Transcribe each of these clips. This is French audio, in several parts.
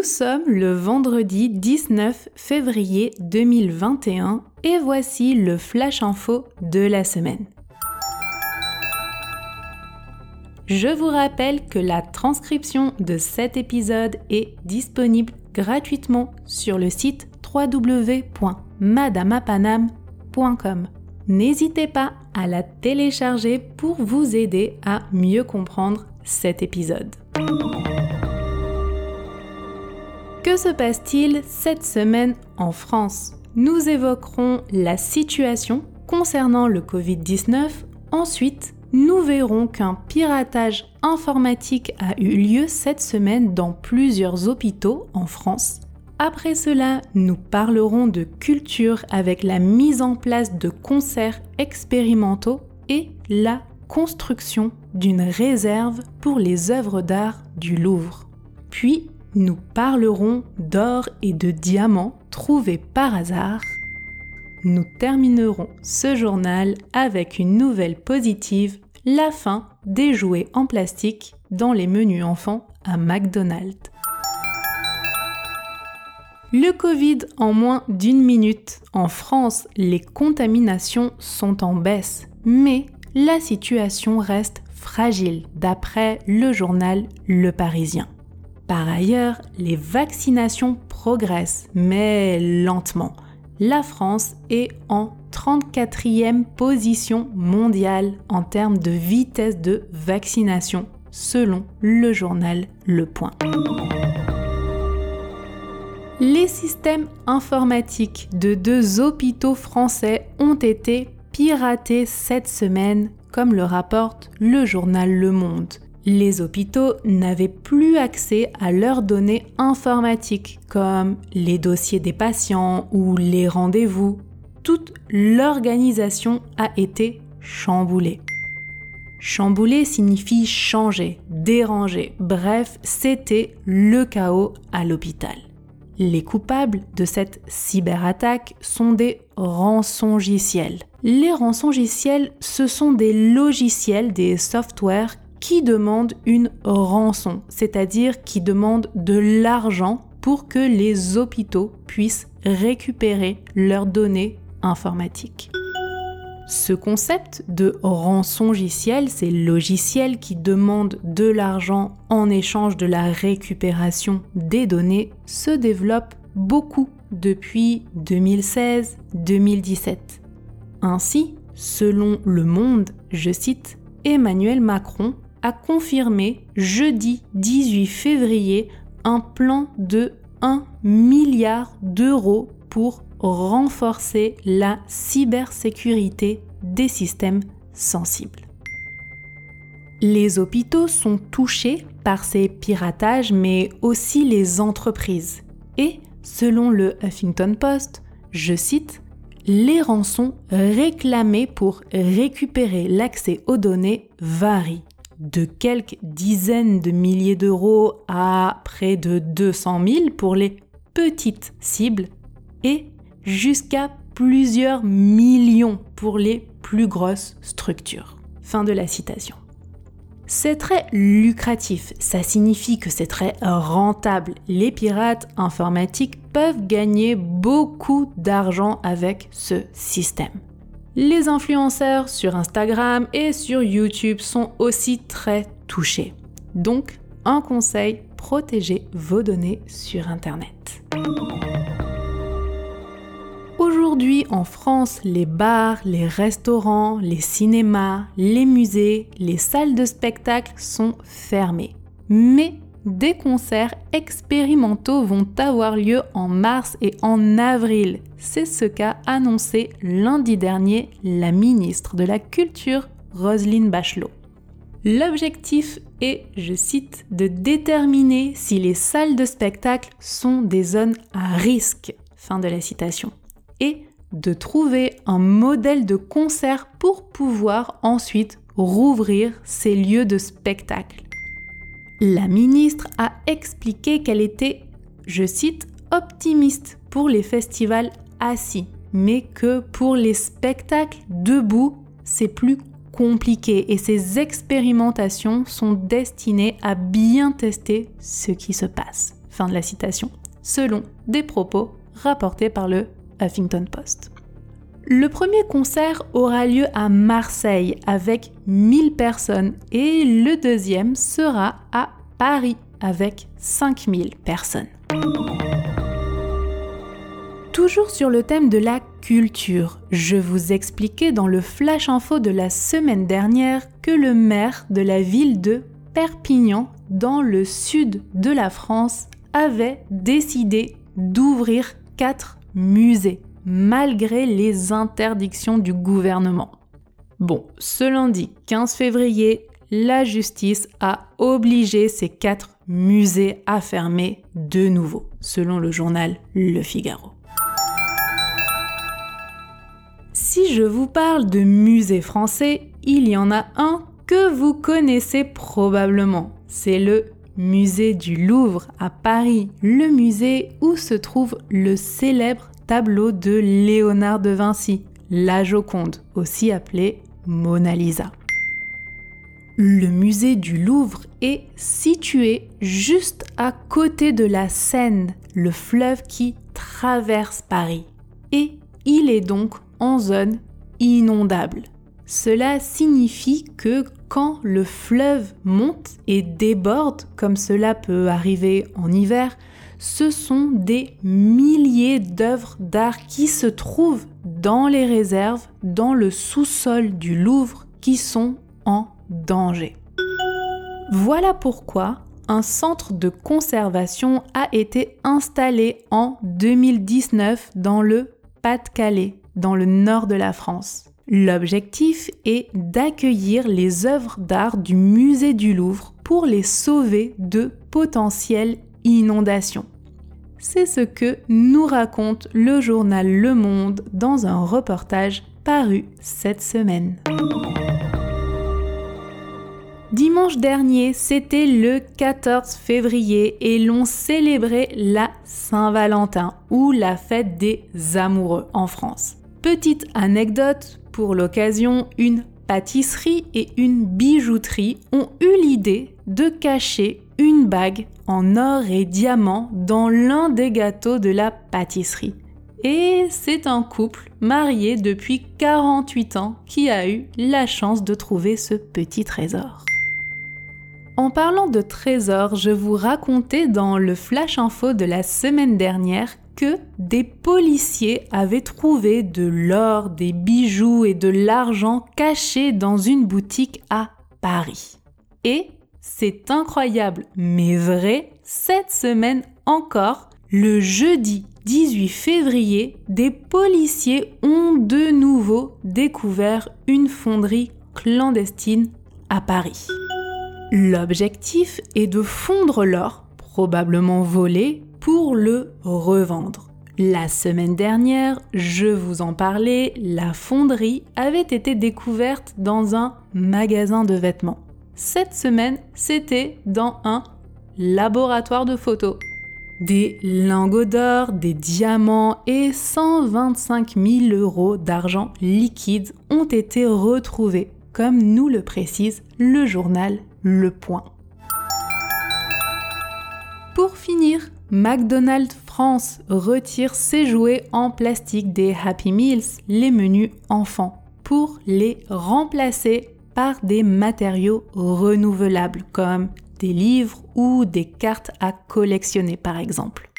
Nous sommes le vendredi 19 février 2021 et voici le flash info de la semaine. Je vous rappelle que la transcription de cet épisode est disponible gratuitement sur le site www.madamapanam.com. N'hésitez pas à la télécharger pour vous aider à mieux comprendre cet épisode. Que se passe-t-il cette semaine en France? Nous évoquerons la situation concernant le Covid-19. Ensuite, nous verrons qu'un piratage informatique a eu lieu cette semaine dans plusieurs hôpitaux en France. Après cela, nous parlerons de culture avec la mise en place de concerts expérimentaux et la construction d'une réserve pour les œuvres d'art du Louvre. Nous parlerons d'or et de diamants trouvés par hasard. Nous terminerons ce journal avec une nouvelle positive, la fin des jouets en plastique dans les menus enfants à McDonald's. Le Covid en moins d'une minute. En France, les contaminations sont en baisse, mais la situation reste fragile d'après le journal Le Parisien. Par ailleurs, les vaccinations progressent, mais lentement. La France est en 34e position mondiale en termes de vitesse de vaccination, selon le journal Le Point. Les systèmes informatiques de deux hôpitaux français ont été piratés cette semaine, comme le rapporte le journal Le Monde les hôpitaux n'avaient plus accès à leurs données informatiques comme les dossiers des patients ou les rendez-vous. Toute l'organisation a été chamboulée. Chambouler signifie changer, déranger, bref, c'était le chaos à l'hôpital. Les coupables de cette cyberattaque sont des rançongiciels. Les rançongiciels, ce sont des logiciels, des softwares qui demande une rançon, c'est-à-dire qui demande de l'argent pour que les hôpitaux puissent récupérer leurs données informatiques. Ce concept de rançongiciel, ces logiciels qui demandent de l'argent en échange de la récupération des données, se développe beaucoup depuis 2016-2017. Ainsi, selon Le Monde, je cite, Emmanuel Macron a confirmé jeudi 18 février un plan de 1 milliard d'euros pour renforcer la cybersécurité des systèmes sensibles. Les hôpitaux sont touchés par ces piratages, mais aussi les entreprises. Et, selon le Huffington Post, je cite, les rançons réclamées pour récupérer l'accès aux données varient de quelques dizaines de milliers d'euros à près de 200 000 pour les petites cibles et jusqu'à plusieurs millions pour les plus grosses structures. Fin de la citation. C'est très lucratif, ça signifie que c'est très rentable. Les pirates informatiques peuvent gagner beaucoup d'argent avec ce système. Les influenceurs sur Instagram et sur YouTube sont aussi très touchés. Donc, un conseil, protégez vos données sur Internet. Aujourd'hui en France, les bars, les restaurants, les cinémas, les musées, les salles de spectacle sont fermés. Mais des concerts expérimentaux vont avoir lieu en mars et en avril. C'est ce qu'a annoncé lundi dernier la ministre de la Culture, Roselyne Bachelot. L'objectif est, je cite, de déterminer si les salles de spectacle sont des zones à risque. fin de la citation, et de trouver un modèle de concert pour pouvoir ensuite rouvrir ces lieux de spectacle. La ministre a expliqué qu'elle était, je cite, optimiste pour les festivals assis, mais que pour les spectacles debout, c'est plus compliqué et ces expérimentations sont destinées à bien tester ce qui se passe. Fin de la citation, selon des propos rapportés par le Huffington Post. Le premier concert aura lieu à Marseille avec 1000 personnes et le deuxième sera à Paris avec 5000 personnes. Toujours sur le thème de la culture, je vous expliquais dans le flash info de la semaine dernière que le maire de la ville de Perpignan, dans le sud de la France, avait décidé d'ouvrir quatre musées malgré les interdictions du gouvernement. Bon, ce lundi 15 février, la justice a obligé ces quatre musées à fermer de nouveau, selon le journal Le Figaro. Si je vous parle de musée français, il y en a un que vous connaissez probablement. C'est le musée du Louvre à Paris, le musée où se trouve le célèbre tableau de Léonard de Vinci, la Joconde, aussi appelée Mona Lisa. Le musée du Louvre est situé juste à côté de la Seine, le fleuve qui traverse Paris. Et il est donc en zone inondable. Cela signifie que quand le fleuve monte et déborde, comme cela peut arriver en hiver, ce sont des milliers d'œuvres d'art qui se trouvent dans les réserves, dans le sous-sol du Louvre, qui sont en danger. Voilà pourquoi un centre de conservation a été installé en 2019 dans le Pas-de-Calais, dans le nord de la France. L'objectif est d'accueillir les œuvres d'art du musée du Louvre pour les sauver de potentielles inondations. C'est ce que nous raconte le journal Le Monde dans un reportage paru cette semaine. Dimanche dernier, c'était le 14 février et l'on célébrait la Saint-Valentin ou la fête des amoureux en France. Petite anecdote, pour l'occasion, une pâtisserie et une bijouterie ont eu l'idée de cacher une bague en or et diamant dans l'un des gâteaux de la pâtisserie. Et c'est un couple marié depuis 48 ans qui a eu la chance de trouver ce petit trésor. En parlant de trésor, je vous racontais dans le flash info de la semaine dernière que des policiers avaient trouvé de l'or, des bijoux et de l'argent cachés dans une boutique à Paris. Et c'est incroyable, mais vrai, cette semaine encore, le jeudi 18 février, des policiers ont de nouveau découvert une fonderie clandestine à Paris. L'objectif est de fondre l'or, probablement volé, pour le revendre. La semaine dernière, je vous en parlais, la fonderie avait été découverte dans un magasin de vêtements cette semaine, c'était dans un laboratoire de photos. Des lingots d'or, des diamants et 125 000 euros d'argent liquide ont été retrouvés, comme nous le précise le journal Le Point. Pour finir, McDonald's France retire ses jouets en plastique des Happy Meals, les menus enfants, pour les remplacer des matériaux renouvelables comme des livres ou des cartes à collectionner par exemple.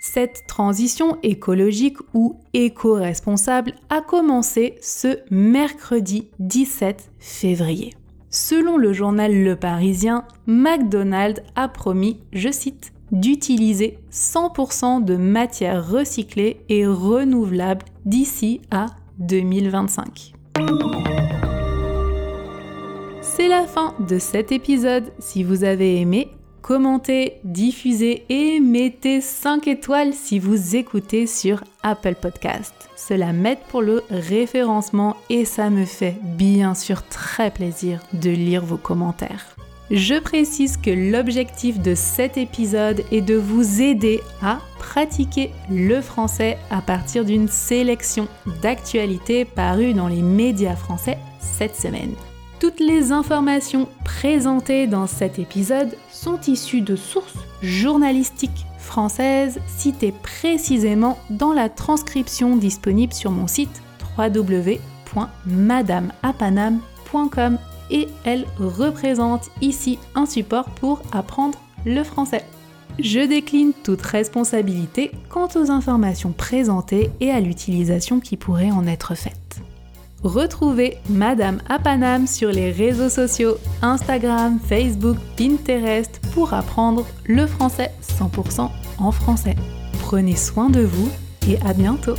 Cette transition écologique ou éco-responsable a commencé ce mercredi 17 février. Selon le journal Le Parisien, McDonald's a promis, je cite, d'utiliser 100% de matières recyclées et renouvelables d'ici à 2025. C'est la fin de cet épisode. Si vous avez aimé, commentez, diffusez et mettez 5 étoiles si vous écoutez sur Apple Podcast. Cela m'aide pour le référencement et ça me fait bien sûr très plaisir de lire vos commentaires. Je précise que l'objectif de cet épisode est de vous aider à pratiquer le français à partir d'une sélection d'actualités parues dans les médias français cette semaine. Toutes les informations présentées dans cet épisode sont issues de sources journalistiques françaises citées précisément dans la transcription disponible sur mon site www.madameapanam.com et elle représente ici un support pour apprendre le français. Je décline toute responsabilité quant aux informations présentées et à l'utilisation qui pourrait en être faite. Retrouvez Madame Apanam sur les réseaux sociaux Instagram, Facebook, Pinterest pour apprendre le français 100% en français. Prenez soin de vous et à bientôt